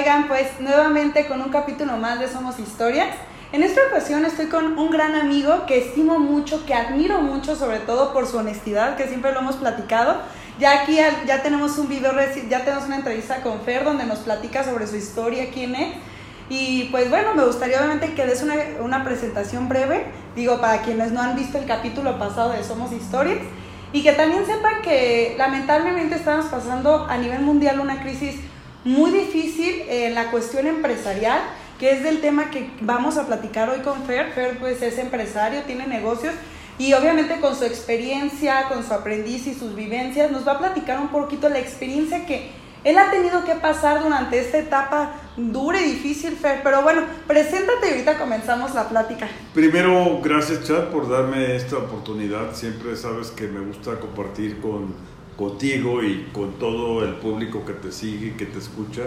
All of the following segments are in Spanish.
Oigan, pues nuevamente con un capítulo más de Somos Historias. En esta ocasión estoy con un gran amigo que estimo mucho, que admiro mucho, sobre todo por su honestidad, que siempre lo hemos platicado. Ya aquí ya tenemos un video, ya tenemos una entrevista con Fer donde nos platica sobre su historia, quién es. Y pues bueno, me gustaría obviamente que des una, una presentación breve, digo, para quienes no han visto el capítulo pasado de Somos Historias. Y que también sepan que lamentablemente estamos pasando a nivel mundial una crisis muy difícil en la cuestión empresarial, que es del tema que vamos a platicar hoy con Fer. Fer pues es empresario, tiene negocios y obviamente con su experiencia, con su aprendiz y sus vivencias, nos va a platicar un poquito la experiencia que él ha tenido que pasar durante esta etapa dura y difícil, Fer. Pero bueno, preséntate y ahorita comenzamos la plática. Primero, gracias, Chad, por darme esta oportunidad. Siempre sabes que me gusta compartir con, contigo y con todo el público que te sigue y que te escucha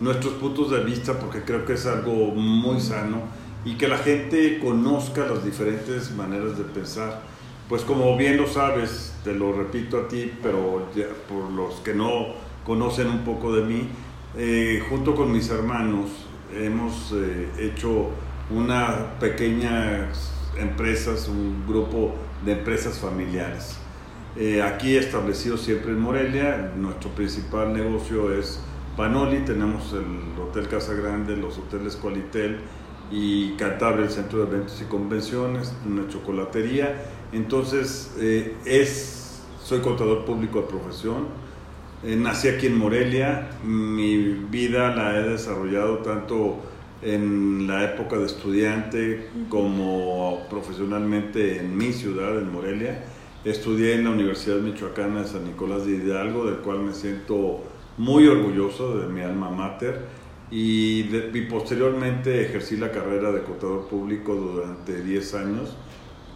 nuestros puntos de vista, porque creo que es algo muy sano y que la gente conozca las diferentes maneras de pensar. Pues como bien lo sabes, te lo repito a ti, pero por los que no conocen un poco de mí, eh, junto con mis hermanos hemos eh, hecho una pequeña empresas, un grupo de empresas familiares. Eh, aquí establecido siempre en Morelia, nuestro principal negocio es Panoli, tenemos el Hotel Casa Grande, los hoteles Qualitel y Cantabria, el Centro de Eventos y Convenciones, una chocolatería. Entonces, es, soy contador público de profesión, eh, nací aquí en Morelia, mi vida la he desarrollado tanto en la época de estudiante como profesionalmente en mi ciudad, en Morelia. Estudié en la Universidad Michoacana de San Nicolás de Hidalgo, del cual me siento muy orgulloso de mi alma mater. Y, posteriormente ejercí la carrera de contador público durante 10 años,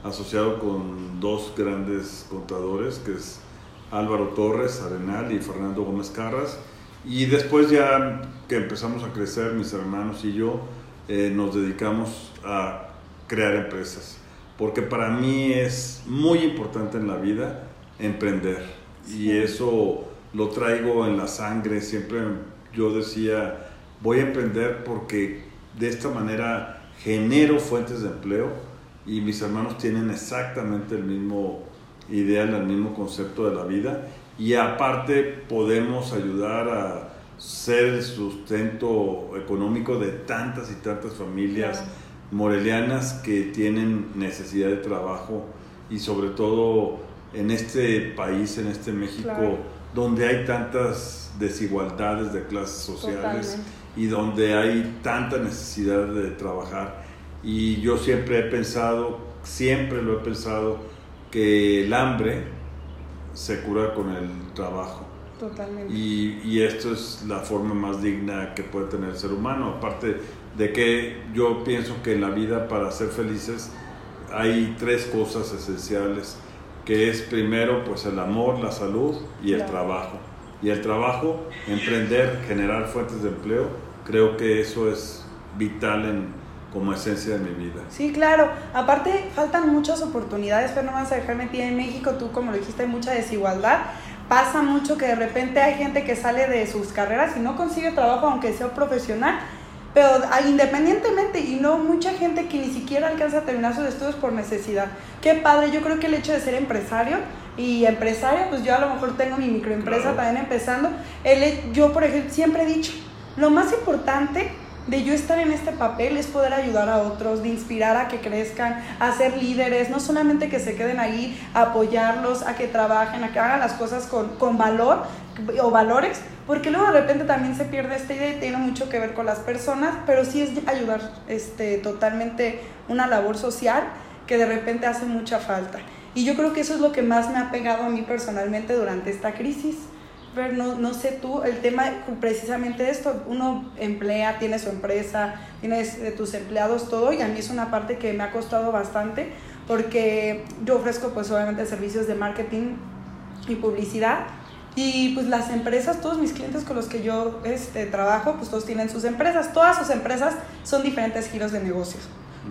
asociado con dos grandes contadores, que es Álvaro Torres Arenal y Fernando Gómez Carras. Y después ya que empezamos a crecer, mis hermanos y yo, eh, nos dedicamos a crear empresas. Porque para mí es muy importante en la vida emprender. Y eso lo traigo en la sangre. Siempre yo decía, voy a emprender porque de esta manera genero fuentes de empleo y mis hermanos tienen exactamente el mismo ideal al mismo concepto de la vida y aparte podemos ayudar a ser el sustento económico de tantas y tantas familias morelianas que tienen necesidad de trabajo y sobre todo en este país, en este México, donde hay tantas desigualdades de clases sociales y donde hay tanta necesidad de trabajar. Y yo siempre he pensado, siempre lo he pensado, que el hambre se cura con el trabajo. Totalmente. Y, y, esto es la forma más digna que puede tener el ser humano. Aparte de que yo pienso que en la vida para ser felices hay tres cosas esenciales, que es primero pues el amor, la salud y el trabajo. Y el trabajo, emprender, generar fuentes de empleo, creo que eso es vital en, como esencia de mi vida. Sí, claro. Aparte, faltan muchas oportunidades, pero no vas a dejar metida en México. Tú, como lo dijiste, hay mucha desigualdad. Pasa mucho que de repente hay gente que sale de sus carreras y no consigue trabajo, aunque sea profesional. Pero ah, independientemente, y no mucha gente que ni siquiera alcanza a terminar sus estudios por necesidad. Qué padre, yo creo que el hecho de ser empresario y empresaria, pues yo a lo mejor tengo mi microempresa también empezando. El, yo, por ejemplo, siempre he dicho, lo más importante de yo estar en este papel es poder ayudar a otros, de inspirar a que crezcan, a ser líderes, no solamente que se queden ahí, a apoyarlos, a que trabajen, a que hagan las cosas con, con valor o valores, porque luego de repente también se pierde esta idea y tiene mucho que ver con las personas, pero sí es ayudar este, totalmente una labor social que de repente hace mucha falta. Y yo creo que eso es lo que más me ha pegado a mí personalmente durante esta crisis no, no sé tú, el tema precisamente esto, uno emplea, tiene su empresa, tienes eh, tus empleados, todo, y a mí es una parte que me ha costado bastante porque yo ofrezco pues obviamente servicios de marketing y publicidad y pues las empresas, todos mis clientes con los que yo este, trabajo, pues todos tienen sus empresas, todas sus empresas son diferentes giros de negocios.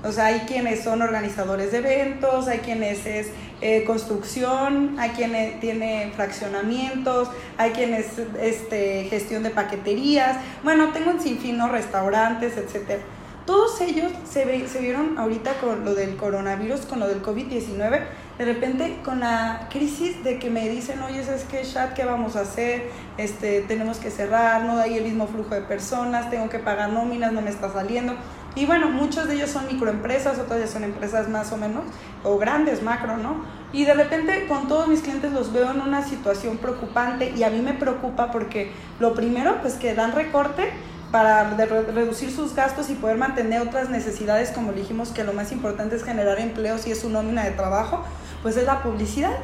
O sea, hay quienes son organizadores de eventos, hay quienes es eh, construcción, hay quienes tiene fraccionamientos, hay quienes este, gestión de paqueterías. Bueno, tengo un sinfín, ¿no? restaurantes, etcétera. Todos ellos se, se vieron ahorita con lo del coronavirus, con lo del COVID-19, de repente con la crisis de que me dicen, oye, ¿sabes qué, chat? ¿Qué vamos a hacer? Este, tenemos que cerrar, no hay el mismo flujo de personas, tengo que pagar nóminas, no me está saliendo. Y bueno, muchos de ellos son microempresas, otras ya son empresas más o menos, o grandes, macro, ¿no? Y de repente con todos mis clientes los veo en una situación preocupante y a mí me preocupa porque lo primero, pues que dan recorte para reducir sus gastos y poder mantener otras necesidades, como dijimos que lo más importante es generar empleos y es su nómina de trabajo, pues es la publicidad.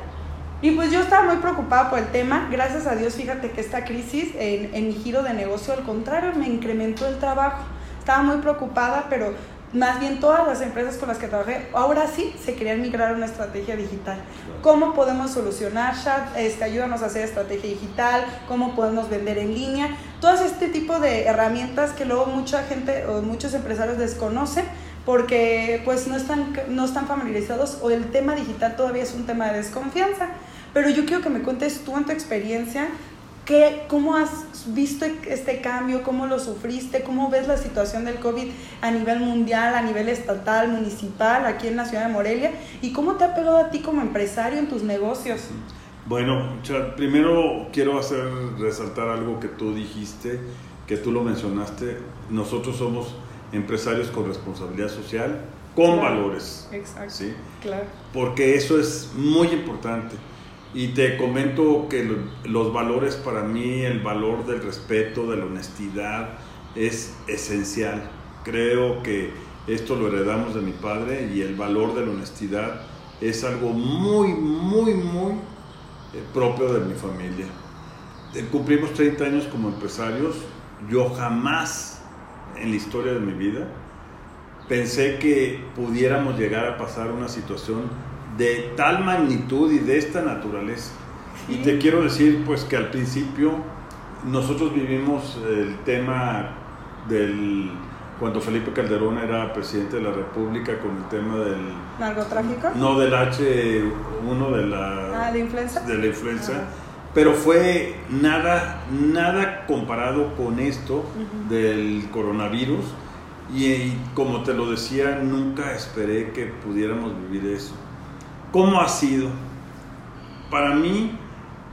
Y pues yo estaba muy preocupada por el tema. Gracias a Dios, fíjate que esta crisis en, en mi giro de negocio, al contrario, me incrementó el trabajo. Estaba muy preocupada, pero más bien todas las empresas con las que trabajé, ahora sí se querían migrar a una estrategia digital. ¿Cómo podemos solucionar, Chat? Este, ayúdanos a hacer estrategia digital, cómo podemos vender en línea, todo este tipo de herramientas que luego mucha gente o muchos empresarios desconocen porque pues no están, no están familiarizados o el tema digital todavía es un tema de desconfianza. Pero yo quiero que me cuentes tú en tu experiencia ¿Qué, ¿Cómo has visto este cambio? ¿Cómo lo sufriste? ¿Cómo ves la situación del COVID a nivel mundial, a nivel estatal, municipal, aquí en la ciudad de Morelia? ¿Y cómo te ha pegado a ti como empresario en tus negocios? Bueno, primero quiero hacer resaltar algo que tú dijiste, que tú lo mencionaste. Nosotros somos empresarios con responsabilidad social, con valores. Exacto. ¿sí? Claro. Porque eso es muy importante y te comento que los valores para mí, el valor del respeto, de la honestidad, es esencial. Creo que esto lo heredamos de mi padre y el valor de la honestidad es algo muy, muy, muy eh, propio de mi familia. Eh, cumplimos 30 años como empresarios. Yo jamás en la historia de mi vida pensé que pudiéramos llegar a pasar una situación de tal magnitud y de esta naturaleza. Y te quiero decir pues que al principio nosotros vivimos el tema del cuando Felipe Calderón era presidente de la República con el tema del narcotráfico. No del H1 de la ah, de influenza. De la influenza. Pero fue nada nada comparado con esto del coronavirus y como te lo decía, nunca esperé que pudiéramos vivir eso. ¿Cómo ha sido? Para mí,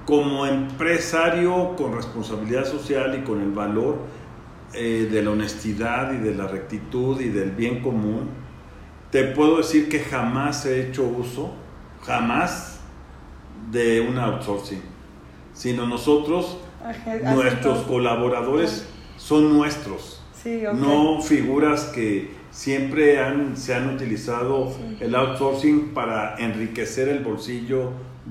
como empresario con responsabilidad social y con el valor eh, de la honestidad y de la rectitud y del bien común, te puedo decir que jamás he hecho uso, jamás, de un outsourcing, sino nosotros, nuestros colaboradores son nuestros, no figuras que siempre han, se han utilizado el outsourcing para enriquecer el bolsillo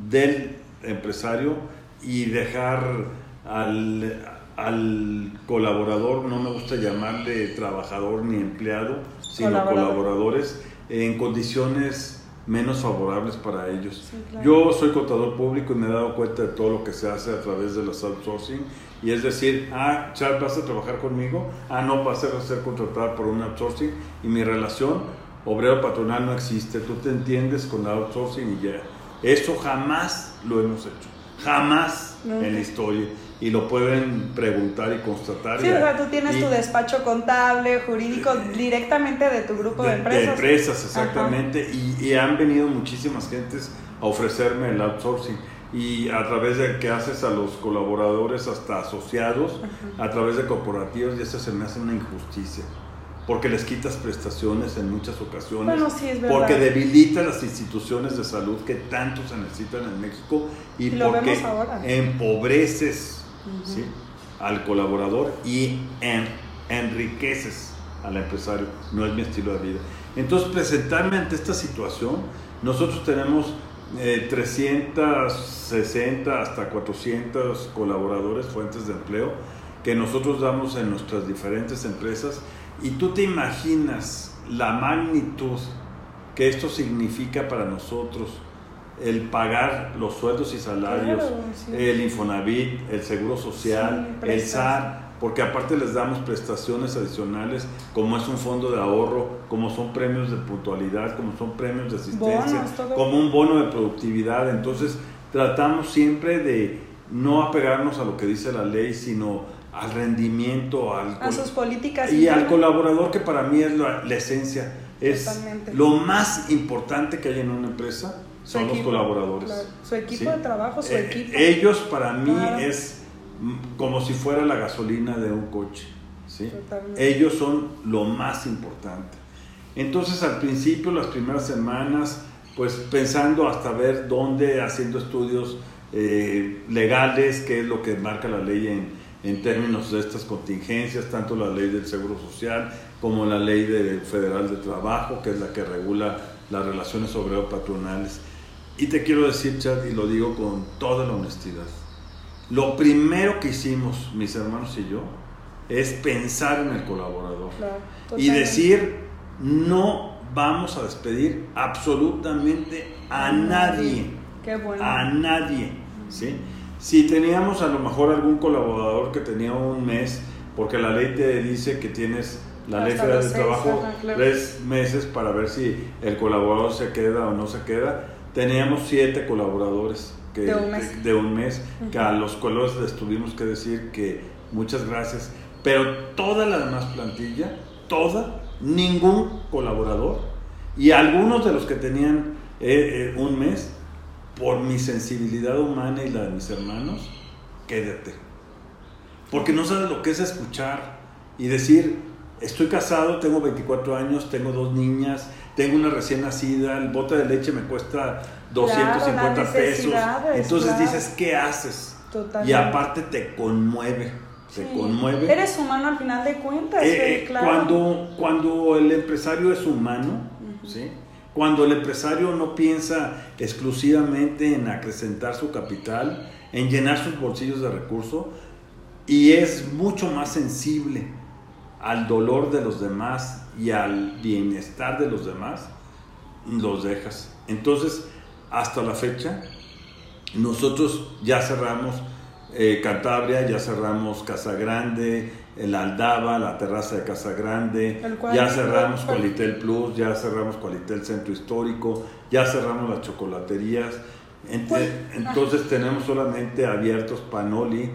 del empresario y dejar al, al, colaborador, no me gusta llamarle trabajador ni empleado, sino colaboradores, en condiciones menos favorables para ellos. Yo soy contador público y me he dado cuenta de todo lo que se hace a través de los outsourcing y es decir, ah, Chad, vas a trabajar conmigo, ah, no, vas a ser contratada por un outsourcing. Y mi relación obrero-patronal no existe, tú te entiendes con el outsourcing y ya. Eso jamás lo hemos hecho, jamás en la historia. Y lo pueden preguntar y constatar. Sí, o sea, tú tienes tu despacho contable, jurídico, directamente de tu grupo de, empresas. De empresas, exactamente, y, y, han venido muchísimas gentes a ofrecerme el outsourcing y a través de que haces a los colaboradores hasta asociados, a través de corporativos, y eso se me hace una injusticia. Porque les quitas prestaciones en muchas ocasiones. Bueno, sí, es porque debilita las instituciones de salud que tanto se necesitan en México y, porque empobreces al colaborador y en, enriqueces al empresario. No es mi estilo de vida. Entonces, presentarme ante esta situación, nosotros tenemos 360 eh, hasta 400 colaboradores, fuentes de empleo, que nosotros damos en nuestras diferentes empresas. Y tú te imaginas la magnitud que esto significa para nosotros, el pagar los sueldos y salarios, el Infonavit, el Seguro Social, el SAR, porque aparte les damos prestaciones adicionales, como es un fondo de ahorro, como son premios de puntualidad, como son premios de asistencia, como un bono de productividad. Entonces, tratamos siempre de no apegarnos a lo que dice la ley, sino al rendimiento, al a sus políticas y al colaborador que para mí es la, esencia, es lo más importante que hay en una empresa son los colaboradores. Su equipo de trabajo, su eh, equipo. Ellos para mí es como si fuera la gasolina de un coche. ¿sí? Ellos son lo más importante. Entonces al principio, las primeras semanas, pues pensando hasta ver dónde, haciendo estudios eh, legales, qué es lo que marca la ley en, en términos de estas contingencias, tanto la ley del Seguro Social como la ley de, federal de trabajo, que es la que regula las relaciones obrero-patronales. Y te quiero decir, Chad, y lo digo con toda la honestidad, lo primero que hicimos, mis hermanos y yo, es pensar en el colaborador y decir, no vamos a despedir absolutamente a nadie. A nadie. ¿sí? Si teníamos a lo mejor algún colaborador que tenía un mes, porque la ley te dice que tienes la ley federal de trabajo tres meses para ver si el colaborador se queda o no se queda, teníamos siete colaboradores que, de un mes, que a los cuales les tuvimos que decir que muchas gracias, pero toda la demás plantilla, toda, ningún colaborador y algunos de los que tenían eh, eh, un mes, por mi sensibilidad humana y la de mis hermanos, quédate. Porque no sabes lo que es escuchar y decir, estoy casado, tengo 24 años, tengo dos niñas, tengo una recién nacida, el bote de leche me cuesta 250 pesos. Entonces dices, ¿qué haces? Y aparte te conmueve, te conmueve. Eres humano al final de cuentas. Eh, eh, cuando, cuando el empresario es humano, ¿sí? Cuando el empresario no piensa exclusivamente en acrecentar su capital, en llenar sus bolsillos de recursos, y es mucho más sensible al dolor de los demás y al bienestar de los demás, los dejas. Entonces, hasta la fecha, nosotros ya cerramos eh, Cantabria, ya cerramos Casa Grande, el Aldaba, la terraza de Casa Grande, ya cerramos Qualitel Plus, ya cerramos Qualitel Centro Histórico, ya cerramos las chocolaterías. Pues, entonces tenemos solamente abiertos Panoli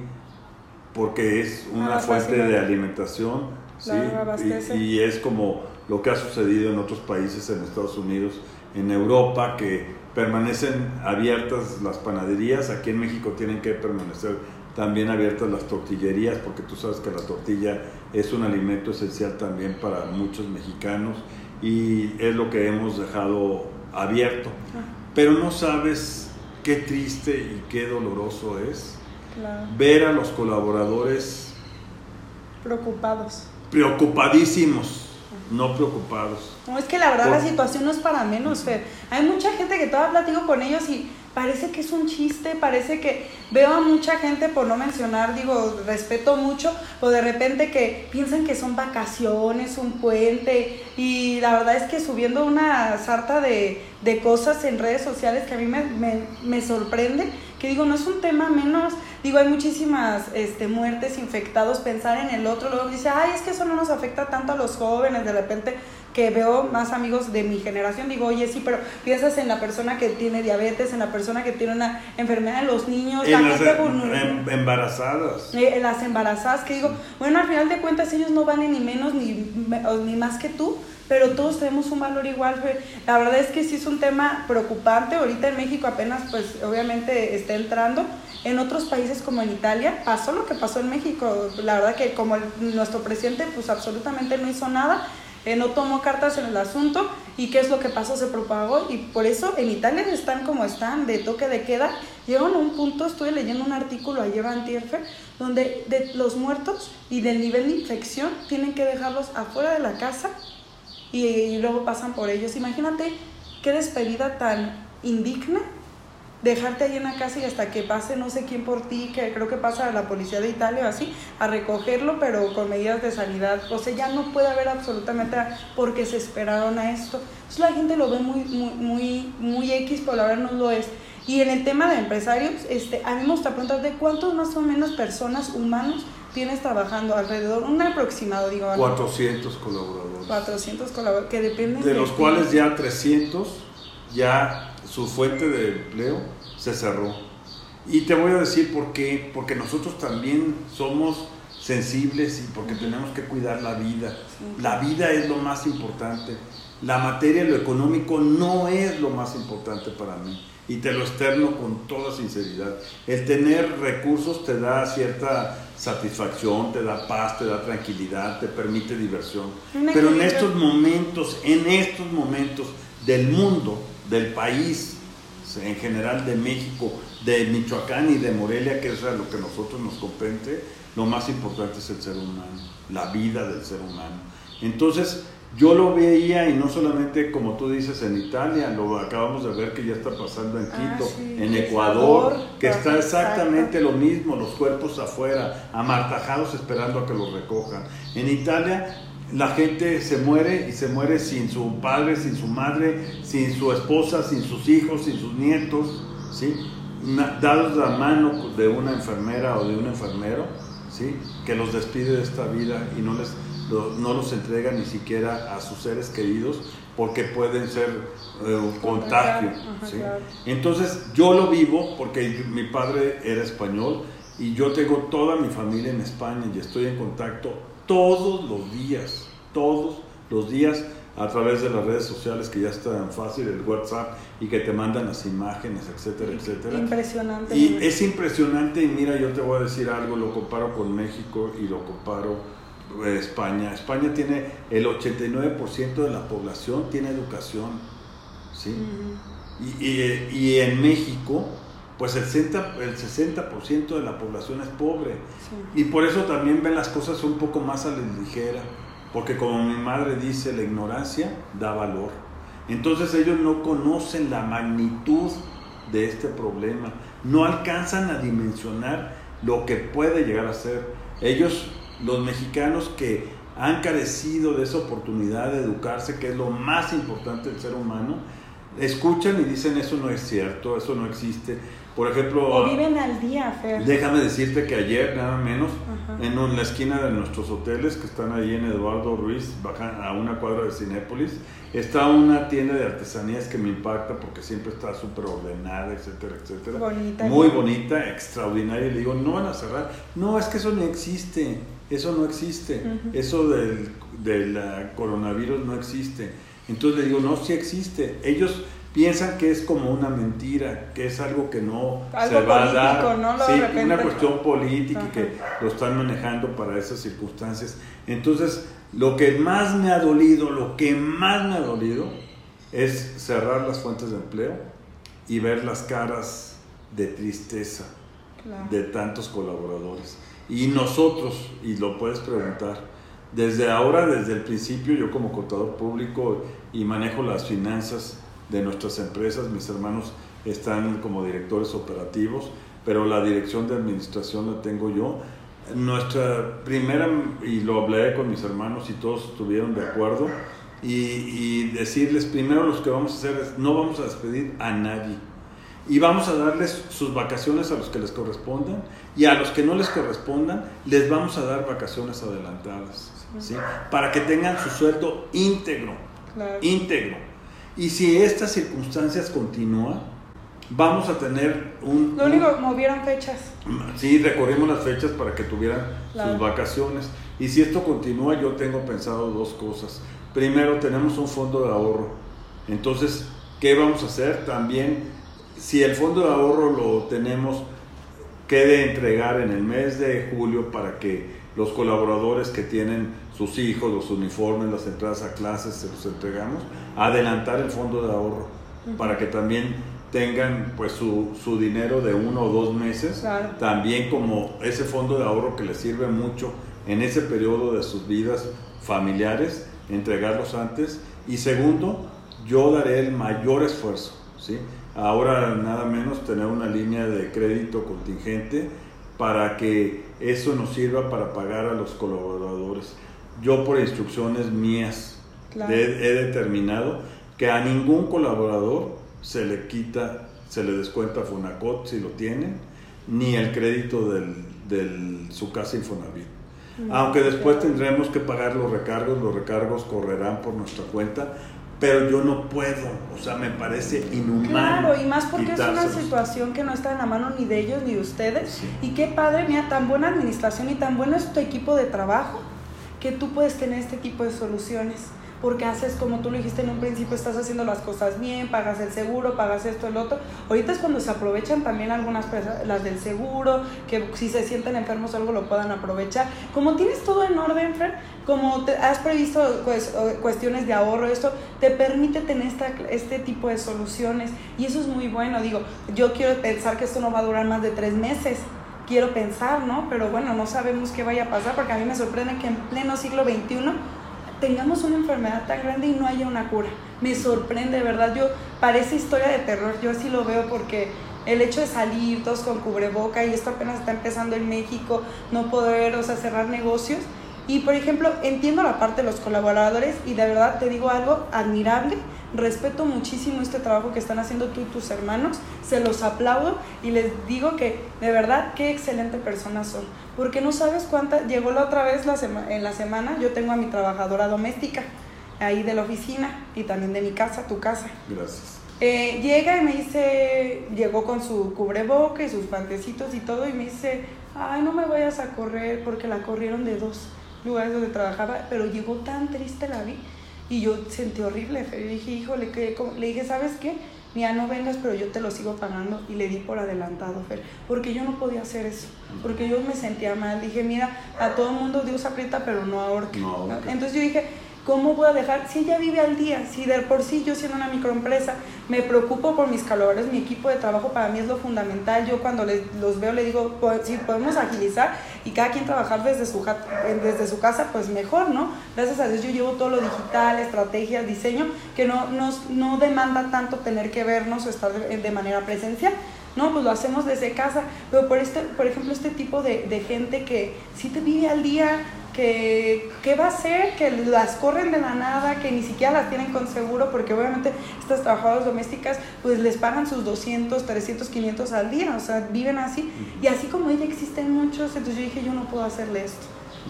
porque es una fuente de alimentación ¿sí? y, y, es como lo que ha sucedido en otros países, en Estados Unidos, en Europa, que permanecen abiertas las panaderías, aquí en México tienen que permanecer también abiertas las tortillerías, porque tú sabes que la tortilla es un alimento esencial también para muchos mexicanos y es lo que hemos dejado abierto. Pero no sabes qué triste y qué doloroso es ver a los colaboradores preocupados. Preocupadísimos, no preocupados. No, es que la verdad la situación no es para menos, Fer. Hay mucha gente que todavía platico con ellos y parece que es un chiste, parece que veo a mucha gente, por no mencionar, digo, respeto mucho, o de repente que piensan que son vacaciones, un puente, y la verdad es que subiendo una sarta de, de cosas en redes sociales que a mí me, me, me, sorprende, que digo, no es un tema menos, digo, hay muchísimas este, muertes, infectados, pensar en el otro, luego dice, ay, es que eso no nos afecta tanto a los jóvenes, de repente que veo más amigos de mi generación, digo, oye, sí, pero piensas en la persona que tiene diabetes, en la persona que tiene una enfermedad de los niños, en las em, embarazadas. Eh, en las embarazadas, que digo, bueno, al final de cuentas ellos no valen ni menos ni, ni más que tú, pero todos tenemos un valor igual. La verdad es que sí es un tema preocupante. Ahorita en México apenas, pues obviamente está entrando. En otros países como en Italia pasó lo que pasó en México. La verdad que como nuestro presidente, pues absolutamente no hizo nada eh, no tomó cartas en el asunto y qué es lo que pasó, se propagó y por eso en Italia están como están, de toque de queda. Llegaron a un punto, estuve leyendo un artículo ayer antierfe, donde de los muertos y del nivel de infección tienen que dejarlos afuera de la casa y, y luego pasan por ellos. Imagínate qué despedida tan indigna dejarte ahí en la casa y hasta que pase no sé quién por ti, que creo que pasa a la policía de Italia o así, a recogerlo, pero con medidas de sanidad. O sea, ya no puede haber absolutamente porque se esperaron a esto. Entonces la gente lo ve muy, muy, muy, muy X, pero la verdad no lo es. Y en el tema de empresarios, este, a mí me gusta preguntar de cuántos más o menos personas, humanos, tienes trabajando alrededor, un aproximado, digo. 400 colaboradores. 400 colaboradores, que dependen de... los cuales ya 300, ya su fuente de empleo se cerró. Y te voy a decir por qué, porque nosotros también somos sensibles y porque tenemos que cuidar la vida. La vida es lo más importante. La materia, lo económico no es lo más importante para mí. Y te lo externo con toda sinceridad. El tener recursos te da cierta satisfacción, te da paz, te da tranquilidad, te permite diversión. Pero en estos momentos, en estos momentos del mundo, del país, en general de México, de Michoacán y de Morelia, que es a lo que nosotros nos compete, lo más importante es el ser humano, la vida del ser humano. Entonces, yo lo veía y no solamente como tú dices en Italia, lo acabamos de ver que ya está pasando en ah, Quito, en Ecuador, que está exactamente lo mismo, los cuerpos afuera, amartajados esperando a que los recojan. En Italia la gente se muere y se muere sin su padre, sin su madre, sin su esposa, sin sus hijos, sin sus nietos, ¿sí? dados la mano de una enfermera o de un enfermero, ¿sí? que los despide de esta vida y no, les, no los entrega ni siquiera a sus seres queridos porque pueden ser eh, un contagio. Entonces yo lo vivo porque mi padre era español y yo tengo toda mi familia en España y estoy en contacto todos los días, todos los días a través de las redes sociales que ya están fácil, el WhatsApp y que te mandan las imágenes, etcétera, etcétera. Impresionante. Y es impresionante y mira, yo te voy a decir algo, lo comparo con México y lo comparo eh, España. España tiene el 89% de la población tiene educación, ¿sí? y, y, en México, pues el 60%, el 60 de la población es pobre. Y por eso también ven las cosas un poco más a la ligera porque como mi madre dice, la ignorancia da valor. Entonces ellos no conocen la magnitud de este problema, no alcanzan a dimensionar lo que puede llegar a ser. Ellos, los mexicanos que han carecido de esa oportunidad de educarse, que es lo más importante del ser humano, escuchan y dicen eso no es cierto, eso no existe. Por ejemplo, o viven al día, Fer. Déjame decirte que ayer, nada menos, en la esquina de nuestros hoteles que están ahí en Eduardo Ruiz, baja a una cuadra de Cinépolis, está una tienda de artesanías que me impacta porque siempre está súper ordenada, etcétera, etcétera. Bonita. Muy bonita, extraordinaria. Y le digo, no van a cerrar. No, es que eso no existe. Eso no existe. Eso del, del coronavirus no existe. Entonces le digo, no, sí existe. Ellos piensan que es como una mentira, que es algo que no se va a dar. ¿no? sí, una cuestión política que lo están manejando para esas circunstancias. Entonces, lo que más me ha dolido, lo que más me ha dolido es cerrar las fuentes de empleo y ver las caras de tristeza de tantos colaboradores. Y nosotros, y lo puedes preguntar, desde ahora, desde el principio, yo como contador público y manejo las finanzas, de nuestras empresas. Mis hermanos están como directores operativos, pero la dirección de administración la tengo yo. Nuestra primera, y lo hablé con mis hermanos y todos estuvieron de acuerdo, y, decirles primero lo que vamos a hacer es, no vamos a despedir a nadie. Y vamos a darles sus vacaciones a los que les correspondan y a los que no les correspondan les vamos a dar vacaciones adelantadas, ¿sí? Para que tengan su sueldo íntegro, íntegro y si estas circunstancias continúan, vamos a tener un... Lo único, movieron fechas. Sí, recorrimos las fechas para que tuvieran sus vacaciones. Y si esto continúa, yo tengo pensado dos cosas. Primero, tenemos un fondo de ahorro. Entonces, ¿qué vamos a hacer? También, si el fondo de ahorro lo tenemos, quede entregar en el mes de julio para que los colaboradores que tienen sus hijos, los uniformes, las entradas a clases, se los entregamos, adelantar el fondo de ahorro para que también tengan pues su, su, dinero de uno o dos meses, también como ese fondo de ahorro que les sirve mucho en ese periodo de sus vidas familiares, entregarlos antes. Y segundo, yo daré el mayor esfuerzo, ¿sí? Ahora nada menos tener una línea de crédito contingente para que eso nos sirva para pagar a los colaboradores. Yo por instrucciones mías he, determinado que a ningún colaborador se le quita, se le descuenta Fonacot si lo tienen, ni el crédito de su casa Infonavit. Aunque después tendremos que pagar los recargos, los recargos correrán por nuestra cuenta, pero yo no puedo, o sea, me parece inhumano. Claro, y más porque es una situación que no está en la mano ni de ellos ni de ustedes. Y qué padre, mira, tan buena administración y tan bueno es tu equipo de trabajo que tú puedes tener este tipo de soluciones porque haces como tú lo dijiste en un principio, estás haciendo las cosas bien, pagas el seguro, pagas esto, el otro. Ahorita es cuando se aprovechan también algunas personas, las del seguro, que si se sienten enfermos algo lo puedan aprovechar. Como tienes todo en orden, Fred, como te has previsto pues, cuestiones de ahorro, esto te permite tener esta, este tipo de soluciones y eso es muy bueno. Digo, yo quiero pensar que esto no va a durar más de tres meses quiero pensar, ¿no? Pero bueno, no sabemos qué vaya a pasar porque a mí me sorprende que en pleno siglo XXI tengamos una enfermedad tan grande y no haya una cura. Me sorprende, ¿verdad? Yo, parece historia de terror, yo así lo veo porque el hecho de salir todos con cubreboca y esto apenas está empezando en México, no poder, o sea, cerrar negocios. Y por ejemplo, entiendo la parte de los colaboradores y de verdad te digo algo admirable respeto muchísimo este trabajo que están haciendo tú y tus hermanos, se los aplaudo y les digo que de verdad qué excelente personas son, porque no sabes cuánta, llegó la otra vez la en la semana, yo tengo a mi trabajadora doméstica ahí de la oficina y también de mi casa, tu casa. Gracias. Eh, llega y me dice, llegó con su cubreboca y sus pantecitos y todo y me dice, ay, no me vayas a correr porque la corrieron de dos lugares donde trabajaba, pero llegó tan triste la vi y yo sentí horrible, le dije, híjole, que le dije, ¿sabes qué? Mira, no vengas, pero yo te lo sigo pagando. Y le di por adelantado, Fer, porque yo no podía hacer eso, porque yo me sentía mal. Dije, mira, a todo el mundo Dios aprieta, pero no ahorca. No, Entonces yo dije, ¿Cómo voy a dejar? Si ella vive al día, si de por sí yo siendo una microempresa me preocupo por mis calores, mi equipo de trabajo para mí es lo fundamental. Yo cuando les, los veo le digo, si podemos agilizar y cada quien trabajar desde su, desde su casa, pues mejor, ¿no? Gracias a Dios yo llevo todo lo digital, estrategias, diseño, que no, nos, no demanda tanto tener que vernos o estar de, manera presencial. No, pues lo hacemos desde casa. Pero por, este, por ejemplo, este tipo de, de gente que sí te vive al día, que qué va a ser, que las corren de la nada, que ni siquiera las tienen con seguro, porque obviamente estas trabajadoras domésticas pues les pagan sus 200, 300, 500 al día, o sea, viven así. Y así como ella existen muchos, entonces yo dije, yo no puedo hacerle esto.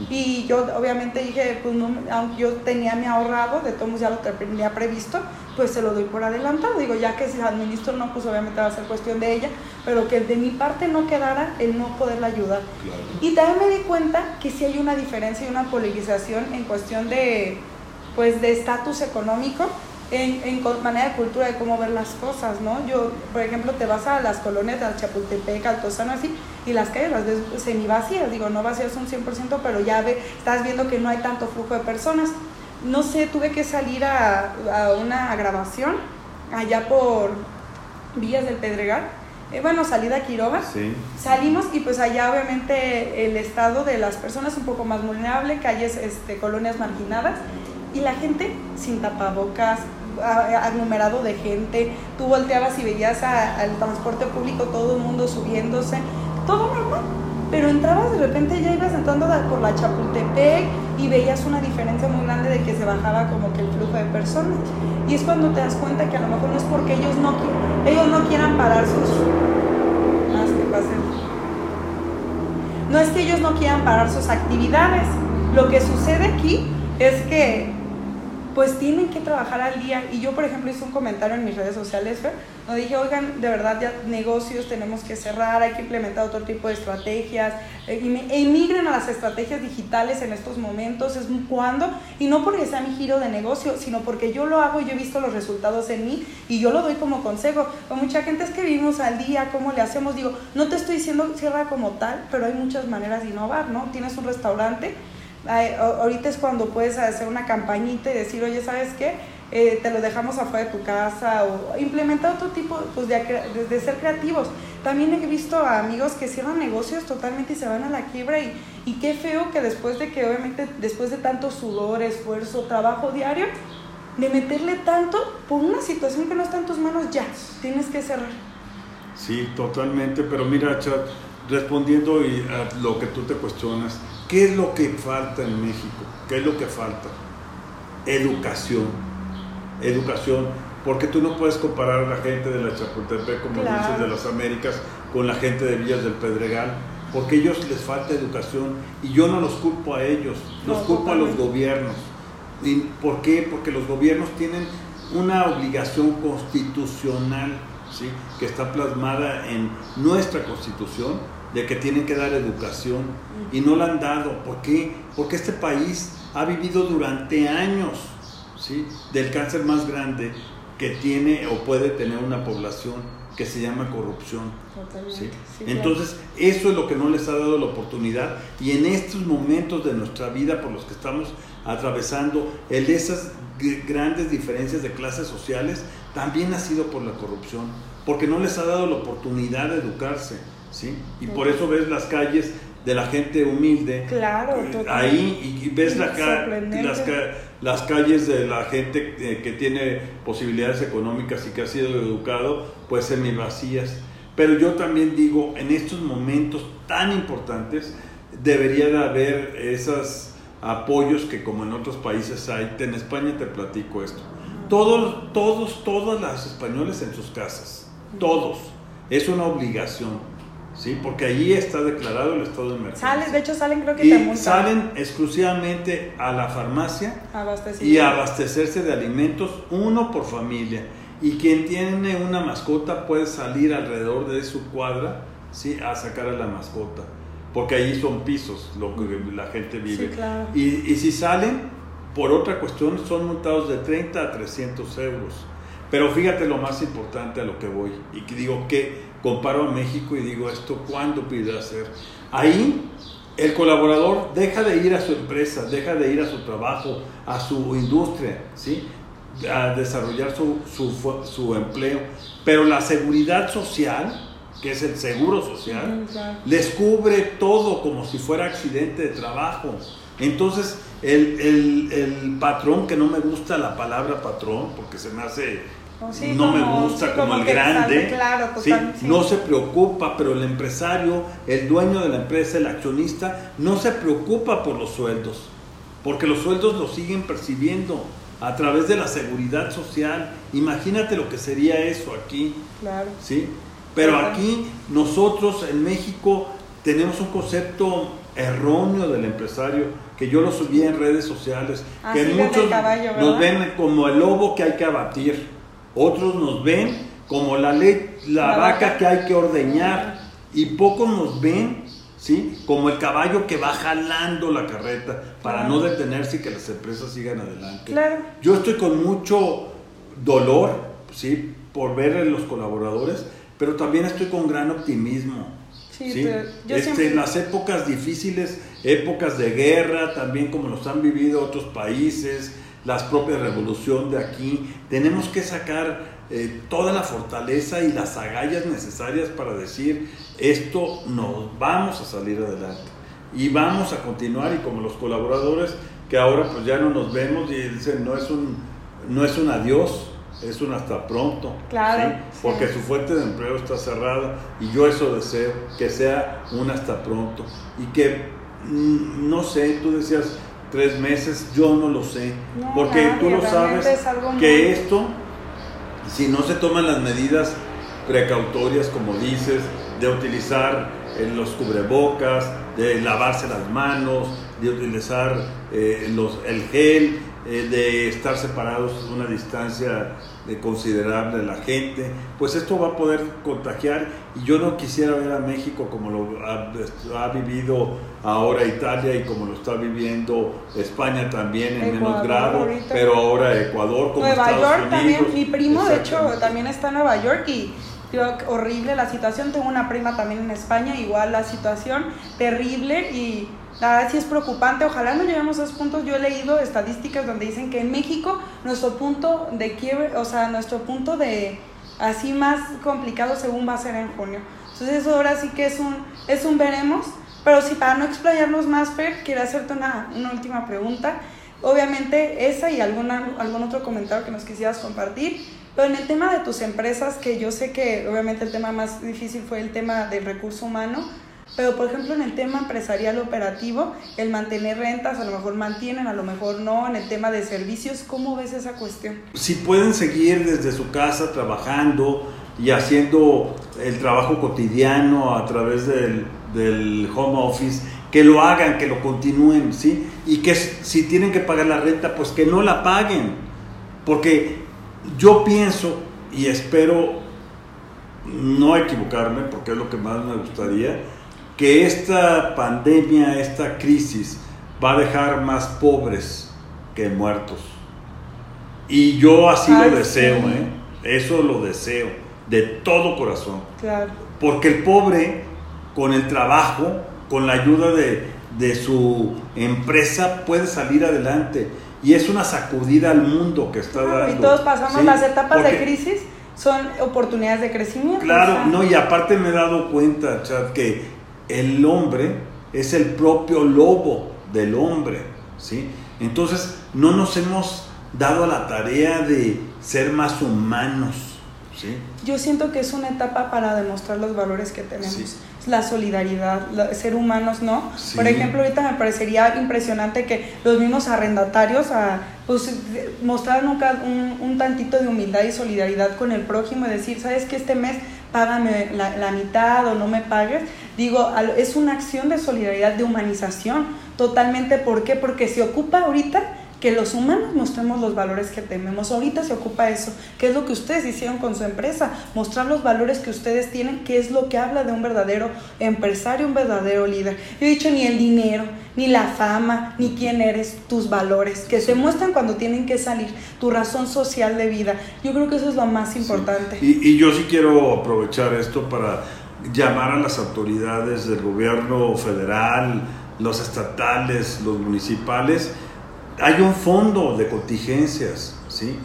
Y yo obviamente dije, pues no, aunque yo tenía mi ahorrado, de todos ya lo tenía previsto, pues se lo doy por adelantado. Digo, ya que si administro no, pues obviamente va a ser cuestión de ella, pero que de mi parte no quedara el no poderla ayudar. Y también me di cuenta que sí hay una diferencia y una politización en cuestión de, pues, de estatus económico en, en, manera de cultura de cómo ver las cosas, ¿no? Yo, por ejemplo, te vas a las colonias de Chapultepec, Altozano, así, y las calles las ves semi vacías, digo, no vacías un 100%, pero ya ve, estás viendo que no hay tanto flujo de personas. No sé, tuve que salir a, a una grabación allá por Villas del Pedregal, eh, bueno, salida a Quiroga. Sí. Salimos y pues allá obviamente el estado de las personas un poco más vulnerable, calles, este, colonias marginadas, y la gente sin tapabocas, aglomerado de gente, tú volteabas y veías al transporte público, todo el mundo subiéndose, todo normal. Pero entrabas de repente, ya ibas entrando por la Chapultepec y veías una diferencia muy grande de que se bajaba como que el flujo de personas. Y es cuando te das cuenta que a lo mejor no es porque ellos no, ellos no quieran parar sus... Más que pasen. No es que ellos no quieran parar sus actividades. Lo que sucede aquí es que pues tienen que trabajar al día. Y yo, por ejemplo, hice un comentario en mis redes sociales, donde dije, oigan, de verdad ya negocios tenemos que cerrar, hay que implementar otro tipo de estrategias, eh, emigren a las estrategias digitales en estos momentos, es cuando, y no porque sea mi giro de negocio, sino porque yo lo hago y yo he visto los resultados en mí y yo lo doy como consejo. Con mucha gente es que vivimos al día, ¿cómo le hacemos? Digo, no te estoy diciendo cierra como tal, pero hay muchas maneras de innovar, ¿no? Tienes un restaurante ahorita es cuando puedes hacer una campañita y decir, oye, ¿sabes qué? Eh, te lo dejamos afuera de tu casa o implementar otro tipo pues, de, de, ser creativos. También he visto a amigos que cierran negocios totalmente y se van a la quiebra y, y qué feo que después de que obviamente después de tanto sudor, esfuerzo, trabajo diario, de meterle tanto por una situación que no está en tus manos, ya, tienes que cerrar. Sí, totalmente, pero mira, Chat, respondiendo a lo que tú te cuestionas, ¿Qué es lo que falta en México? ¿Qué es lo que falta? Educación. Educación. Porque tú no puedes comparar a la gente de la Chapultepec, como dices, de las Américas, con la gente de Villas del Pedregal, porque a ellos les falta educación y yo no los culpo a ellos, los No, culpo a los gobiernos. ¿Y ¿Por qué? Porque los gobiernos tienen una obligación constitucional, ¿sí? que está plasmada en nuestra constitución, de que tienen que dar educación y no la han dado. ¿Por qué? Porque este país ha vivido durante años ¿sí? del cáncer más grande que tiene o puede tener una población que se llama corrupción. Totalmente. ¿sí? Entonces, eso es lo que no les ha dado la oportunidad y en estos momentos de nuestra vida por los que estamos atravesando, el de esas grandes diferencias de clases sociales también ha sido por la corrupción, porque no les ha dado la oportunidad de educarse, ¿sí? Y por eso ves las calles de la gente humilde Claro, eh, totalmente. ahí y, ves la las, las calles de la gente eh, que tiene posibilidades económicas y que ha sido educado, pues semi vacías. Pero yo también digo, en estos momentos tan importantes, debería de haber esos apoyos que como en otros países hay. En España te platico esto. Todos, todos, todas las españoles en sus casas. Todos. Es una obligación. ¿Sí? Porque allí está declarado el estado de emergencia. Sales, de hecho salen creo que Y salen exclusivamente a la farmacia y a abastecerse de alimentos, uno por familia. Y quien tiene una mascota puede salir alrededor de su cuadra ¿sí? a sacar a la mascota. Porque allí son pisos, lo que la gente vive. Sí, claro. y, y si salen, por otra cuestión, son multados de 30 a 300 euros. Pero fíjate lo más importante a lo que voy. Y que digo que comparo a México y digo esto, ¿cuándo pido hacer? Ahí el colaborador deja de ir a su empresa, deja de ir a su trabajo, a su industria, ¿sí? a desarrollar su, su, su empleo. Pero la seguridad social, que es el seguro social, les cubre todo como si fuera accidente de trabajo. Entonces, el, el- el patrón, que no me gusta la palabra patrón, porque se me hace, sí, no me gusta sí, como, como el grande, claro, ¿sí? total, sí. no se preocupa, pero el empresario, el dueño de la empresa, el accionista, no se preocupa por los sueldos, porque los sueldos los siguen percibiendo a través de la seguridad social. Imagínate lo que sería eso aquí. Claro. ¿sí? Pero aquí nosotros en México tenemos un concepto erróneo del empresario que yo lo subí en redes sociales, que muchos caballo, nos ven como el lobo que hay que abatir, otros nos ven como la, la, La vaca vaca. que hay que ordeñar y pocos nos ven ¿sí? como el caballo que va jalando la carreta para no detenerse y que las empresas sigan adelante. Claro. Yo estoy con mucho dolor, sí, por ver a los colaboradores, pero también estoy con gran optimismo. Sí, ¿sí? yo Este, siempre- En las épocas difíciles, épocas de guerra, también como los han vivido otros países, las propias revolución de aquí, tenemos que sacar eh, toda la fortaleza y las agallas necesarias para decir esto nos vamos a salir adelante y vamos a continuar y como los colaboradores que ahora pues ya no nos vemos y dicen no es un no es un adiós es un hasta pronto Claro, ¿sí? sí. porque su fuente de empleo está cerrada y yo eso deseo que sea un hasta pronto y que mm, no sé tú decías tres meses yo no lo sé. No, porque nadie, tú lo sabes es que esto si no se toman las medidas precautorias, como dices, de utilizar eh, los cubrebocas, de lavarse las manos, de utilizar eh, los, el gel, eh, de estar separados una distancia de considerable de la gente, pues esto va a poder contagiar. Y yo no quisiera ver a México como lo ha, ha vivido ahora Italia y como lo está viviendo España también en menos grado, ahorita. pero ahora Ecuador como Nueva Estados York también, mi primo de hecho también está en Nueva York y horrible la situación, tengo una prima también en España, igual la situación terrible y la verdad sí es preocupante, ojalá no lleguemos a esos puntos, yo he leído estadísticas donde dicen que en México nuestro punto de quiebre, o sea, nuestro punto de así más complicado según va a ser en junio. Entonces eso ahora sí que es un, es un veremos, pero sí, para no explayarnos más, Fer, quiero hacerte una, una última pregunta. Obviamente esa y alguna, algún otro comentario que nos quisieras compartir, pero en el tema de tus empresas, que yo sé que obviamente el tema más difícil fue el tema del recurso humano, pero por ejemplo en el tema empresarial operativo, el mantener rentas, a lo mejor mantienen, a lo mejor no, en el tema de servicios, ¿cómo ves esa cuestión? si pueden seguir desde su casa trabajando, y haciendo el trabajo cotidiano a través del, del home office, que lo hagan, que lo continúen, ¿sí? Y que si tienen que pagar la renta, pues que no la paguen. Porque yo pienso y espero no equivocarme, porque es lo que más me gustaría, que esta pandemia, esta crisis, va a dejar más pobres que muertos. Y yo así lo deseo, ¿eh? eso lo deseo, de todo corazón. Porque el pobre, con el trabajo, con la ayuda de, de su empresa, puede salir adelante. Y es una sacudida al mundo que está dando. Y todos pasamos las etapas de crisis, son oportunidades de crecimiento. Claro, no, y aparte me he dado cuenta, Chad, que el hombre es el propio lobo del hombre, ¿sí? Entonces, no nos hemos dado a la tarea de ser más humanos, ¿sí? Yo siento que es una etapa para demostrar los valores que tenemos. La solidaridad, ser humanos, ¿no? Por ejemplo, ahorita me parecería impresionante que los mismos arrendatarios a, pues, mostraran un, un, tantito de humildad y solidaridad con el prójimo y decir, ¿sabes que este mes págame la, la mitad o no me pagues? Digo, es una acción de solidaridad, de humanización, totalmente. ¿Por qué? Porque se ocupa ahorita que los humanos mostremos los valores que tenemos. Ahorita se ocupa eso, que es lo que ustedes hicieron con su empresa, mostrar los valores que ustedes tienen, que es lo que habla de un verdadero empresario, un verdadero líder. Yo he dicho ni el dinero, ni la fama, ni quién eres, tus valores, que se muestran cuando tienen que salir, tu razón social de vida. Yo creo que eso es lo más importante. Y, y yo sí quiero aprovechar esto para llamar a las autoridades del gobierno federal, los estatales, los municipales, hay un fondo de contingencias, ¿sí?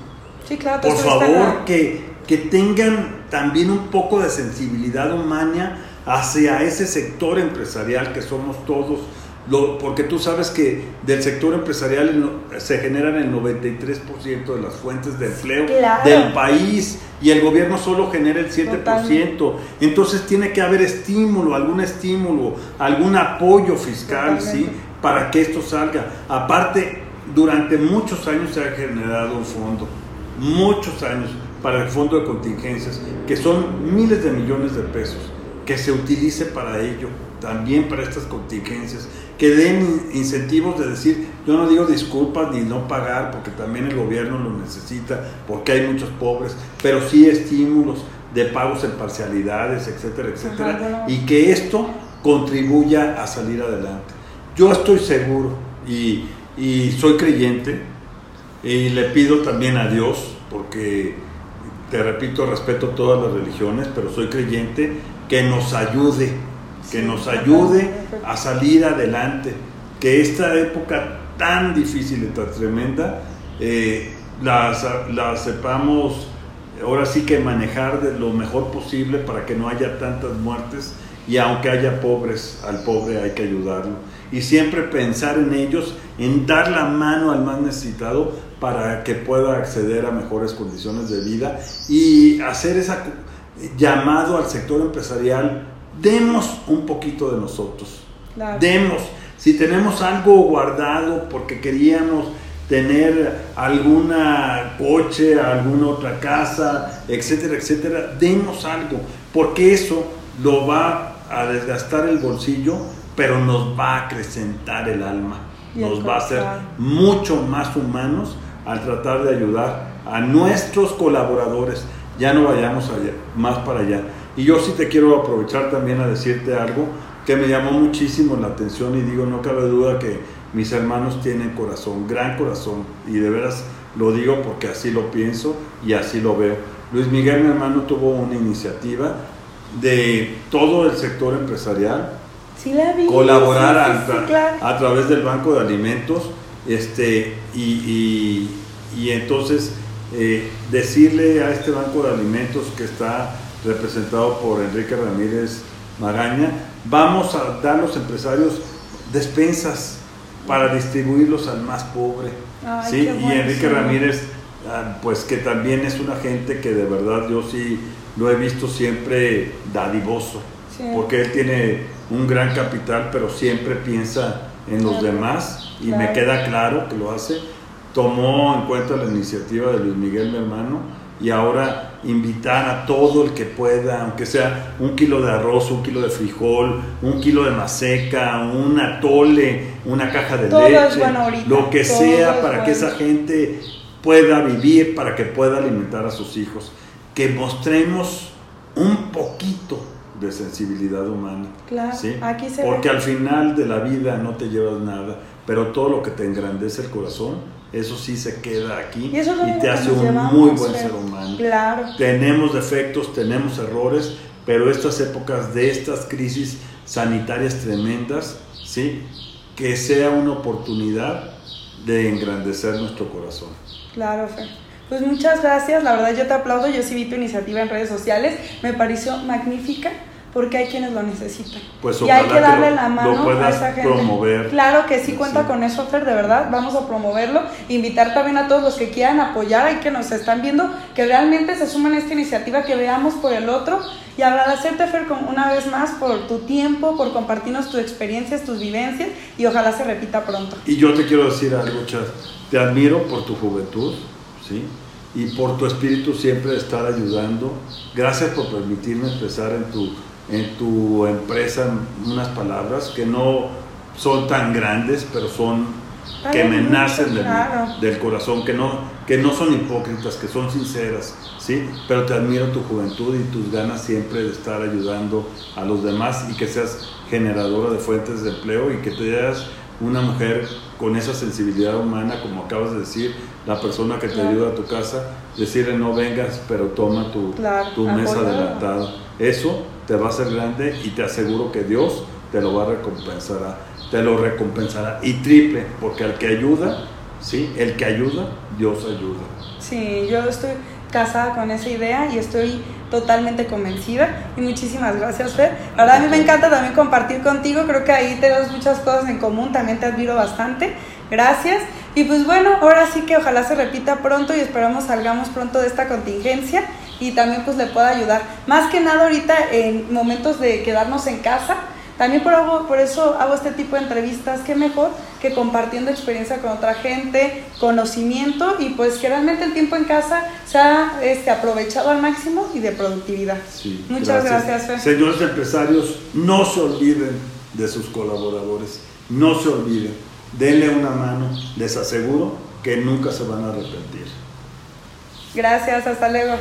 Sí, claro. Por favor, que, que tengan también un poco de sensibilidad humana hacia ese sector empresarial que somos todos, lo, porque tú sabes que del sector empresarial se generan el 93% de las fuentes de empleo del país y el gobierno solo genera el 7%. Entonces tiene que haber estímulo, algún estímulo, algún apoyo fiscal, ¿sí? Para que esto salga. Aparte, durante muchos años se ha generado un fondo, muchos años, para el fondo de contingencias, que son miles de millones de pesos, que se utilice para ello, también para estas contingencias, que den incentivos de decir, yo no digo disculpas ni no pagar, porque también el gobierno lo necesita, porque hay muchos pobres, pero sí estímulos de pagos en parcialidades, etcétera, etcétera, y que esto contribuya a salir adelante. Yo estoy seguro y y soy creyente y le pido también a Dios, porque te repito, respeto todas las religiones, pero soy creyente, que nos ayude, que nos ayude a salir adelante, que esta época tan difícil y tan tremenda eh, la, la sepamos ahora sí que manejar lo mejor posible para que no haya tantas muertes y aunque haya pobres, al pobre hay que ayudarlo. Y siempre pensar en ellos, en dar la mano al más necesitado para que pueda acceder a mejores condiciones de vida y hacer ese llamado al sector empresarial, demos un poquito de nosotros, demos, si tenemos algo guardado porque queríamos tener alguna coche, alguna otra casa, etcétera, etcétera, demos algo, porque eso lo va a desgastar el bolsillo, pero nos va a acrecentar el alma, nos va a hacer mucho más humanos al tratar de ayudar a nuestros colaboradores. Ya no vayamos allá, más para allá. Y yo sí te quiero aprovechar también a decirte algo que me llamó muchísimo la atención y digo, no cabe duda que mis hermanos tienen corazón, gran corazón, y de veras lo digo porque así lo pienso y así lo veo. Luis Miguel, mi hermano, tuvo una iniciativa de todo el sector empresarial, colaborar a, través del Banco de Alimentos este, y, entonces eh, decirle a este Banco de Alimentos que está representado por Enrique Ramírez Magaña, vamos a dar a los empresarios despensas para distribuirlos al más pobre. ¿sí? Y Enrique Ramírez, ah, pues que también es una gente que de verdad yo sí lo he visto siempre dadivoso, porque él tiene un gran capital, pero siempre piensa en los demás y me queda claro que lo hace. Tomó en cuenta la iniciativa de Luis Miguel, mi hermano, y ahora invitar a todo el que pueda, aunque sea un kilo de arroz, un kilo de frijol, un kilo de maseca, un atole, una caja de leche, lo que sea para que esa gente pueda vivir, para que pueda alimentar a sus hijos. Que mostremos un poquito de sensibilidad humana. Claro, ¿sí? aquí se Porque al final de la vida no te llevas nada, pero todo lo que te engrandece el corazón, eso sí se queda aquí y, te hace un muy buen ser humano. Claro. Tenemos defectos, tenemos errores, pero estas épocas de estas crisis sanitarias tremendas, ¿sí? que sea una oportunidad de engrandecer nuestro corazón. Claro, Fer. Pues muchas gracias, la verdad yo te aplaudo, yo sí vi tu iniciativa en redes sociales, me pareció magnífica porque hay quienes lo necesitan. Pues y hay que darle la mano a esa gente. Promover. Claro que sí cuenta con eso, Fer, de verdad, vamos a promoverlo, invitar también a todos los que quieran apoyar y que nos están viendo, que realmente se sumen a esta iniciativa, que veamos por el otro y agradecerte, Fer, una vez más por tu tiempo, por compartirnos tus experiencias, tus vivencias y ojalá se repita pronto. Y yo te quiero decir algo, Chad, te admiro por tu juventud ¿sí? Y por tu espíritu siempre de estar ayudando. Gracias por permitirme expresar en tu, en tu empresa unas palabras que no son tan grandes, pero son que me nacen del, corazón, que no, que no son hipócritas, que son sinceras, ¿sí? Pero te admiro tu juventud y tus ganas siempre de estar ayudando a los demás y que seas generadora de fuentes de empleo y que te des una mujer con esa sensibilidad humana, como acabas de decir, la persona que te ayuda a tu casa, decirle no vengas, pero toma tu, tu mesa adelantada. Eso te va a hacer grande y te aseguro que Dios te lo va a recompensar, te lo recompensará. Y triple, porque al que ayuda, sí, el que ayuda, Dios ayuda. Sí, yo estoy casada con esa idea y estoy totalmente convencida. Y muchísimas gracias Fer. Ahora a mí me encanta también compartir contigo, creo que ahí tenemos muchas cosas en común, también te admiro bastante, gracias. Y pues bueno, ahora sí que ojalá se repita pronto y esperamos salgamos pronto de esta contingencia y también pues le pueda ayudar. Más que nada ahorita en momentos de quedarnos en casa, también por, por eso hago este tipo de entrevistas, que mejor que compartiendo experiencia con otra gente, conocimiento y pues que realmente el tiempo en casa sea este, aprovechado al máximo y de productividad. Muchas gracias. Señores empresarios, no se olviden de sus colaboradores, no se olviden, denle una mano, les aseguro que nunca se van a arrepentir. Gracias, hasta luego.